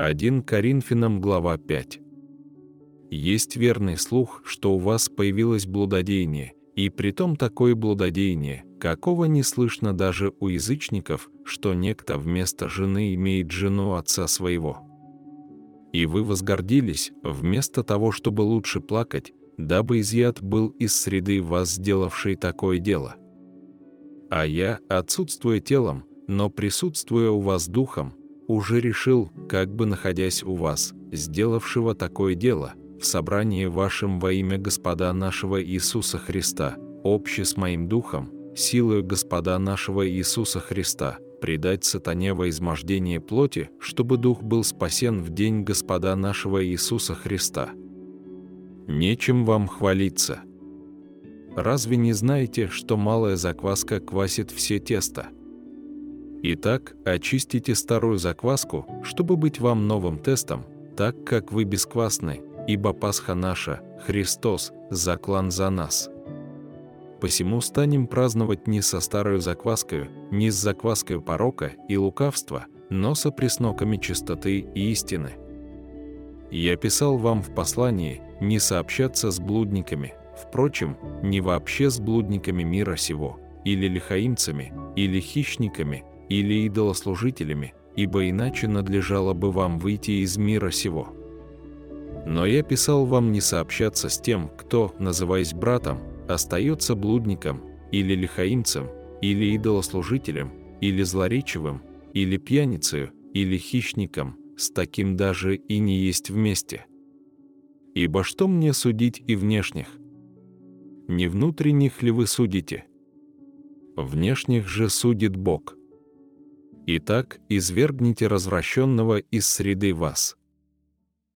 1 Коринфянам глава 5. Есть верный слух, что у вас появилось блудодеяние, и притом такое блудодеяние, какого не слышно даже у язычников, что некто вместо жены имеет жену отца своего. И вы возгордились, вместо того, чтобы лучше плакать, дабы изъят был из среды вас сделавший такое дело. А я, отсутствуя телом, но присутствуя у вас духом, уже решил, как бы находясь у вас, сделавшего такое дело, в собрании вашем во имя Господа нашего Иисуса Христа, обще с моим духом, силою Господа нашего Иисуса Христа, предать сатане во измождение плоти, чтобы дух был спасен в день Господа нашего Иисуса Христа. Нечем вам хвалиться. Разве не знаете, что малая закваска квасит все тесто? Итак, очистите старую закваску, чтобы быть вам новым тестом, так как вы бесквасны, ибо Пасха наша, Христос, заклан за нас. Посему станем праздновать не со старой закваской, не с закваской порока и лукавства, но со пресноками чистоты и истины. Я писал вам в послании не сообщаться с блудниками, впрочем, не вообще с блудниками мира сего, или лихаимцами, или хищниками, или идолослужителями, ибо иначе надлежало бы вам выйти из мира сего. Но я писал вам не сообщаться с тем, кто, называясь братом, остается блудником, или лихаимцем, или идолослужителем, или злоречивым, или пьяницею, или хищником, с таким даже и не есть вместе. Ибо что мне судить и внешних? Не внутренних ли вы судите? Внешних же судит Бог. Итак, извергните развращенного из среды вас.